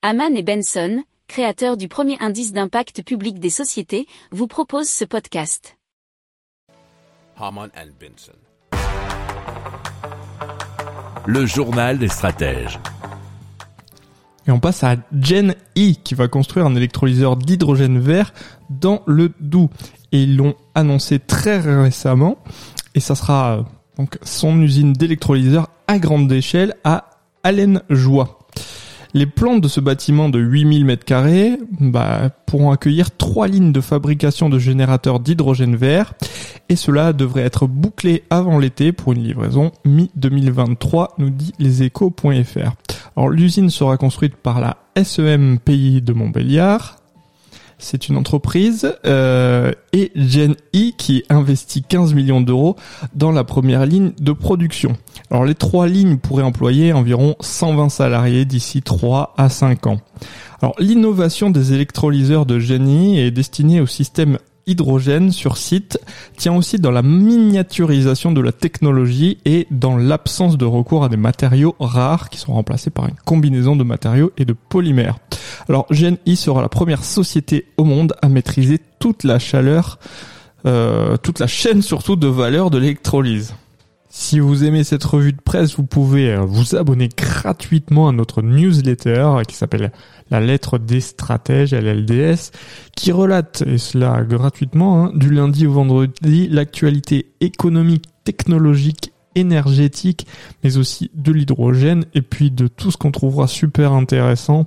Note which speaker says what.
Speaker 1: Haman et Benson, créateurs du premier indice d'impact public des sociétés, vous proposent ce podcast.
Speaker 2: Haman and Benson.
Speaker 3: Le journal des stratèges.
Speaker 4: Et on passe à Gen E qui va construire un électrolyseur d'hydrogène vert dans le Doubs. Et ils l'ont annoncé très récemment. Et ça sera euh, donc son usine d'électrolyseur à grande échelle à Allen-Joie. Les plans de ce bâtiment de 8000 m2 bah, pourront accueillir trois lignes de fabrication de générateurs d'hydrogène vert et cela devrait être bouclé avant l'été pour une livraison mi-2023, nous dit leséchos.fr. Alors l'usine sera construite par la SEM Pays de Montbéliard, c'est une entreprise euh, et Gen E qui investit 15 millions d'euros dans la première ligne de production. Alors les trois lignes pourraient employer environ 120 salariés d'ici 3 à 5 ans. Alors l'innovation des électrolyseurs de Gen E est destinée au système hydrogène sur site tient aussi dans la miniaturisation de la technologie et dans l'absence de recours à des matériaux rares qui sont remplacés par une combinaison de matériaux et de polymères. Alors GNI sera la première société au monde à maîtriser toute la chaleur, euh, toute la chaîne surtout de valeur de l'électrolyse. Si vous aimez cette revue de presse, vous pouvez euh, vous abonner gratuitement à notre newsletter qui s'appelle La lettre des stratèges, LLDS, qui relate, et cela gratuitement, hein, du lundi au vendredi, l'actualité économique, technologique, énergétique, mais aussi de l'hydrogène, et puis de tout ce qu'on trouvera super intéressant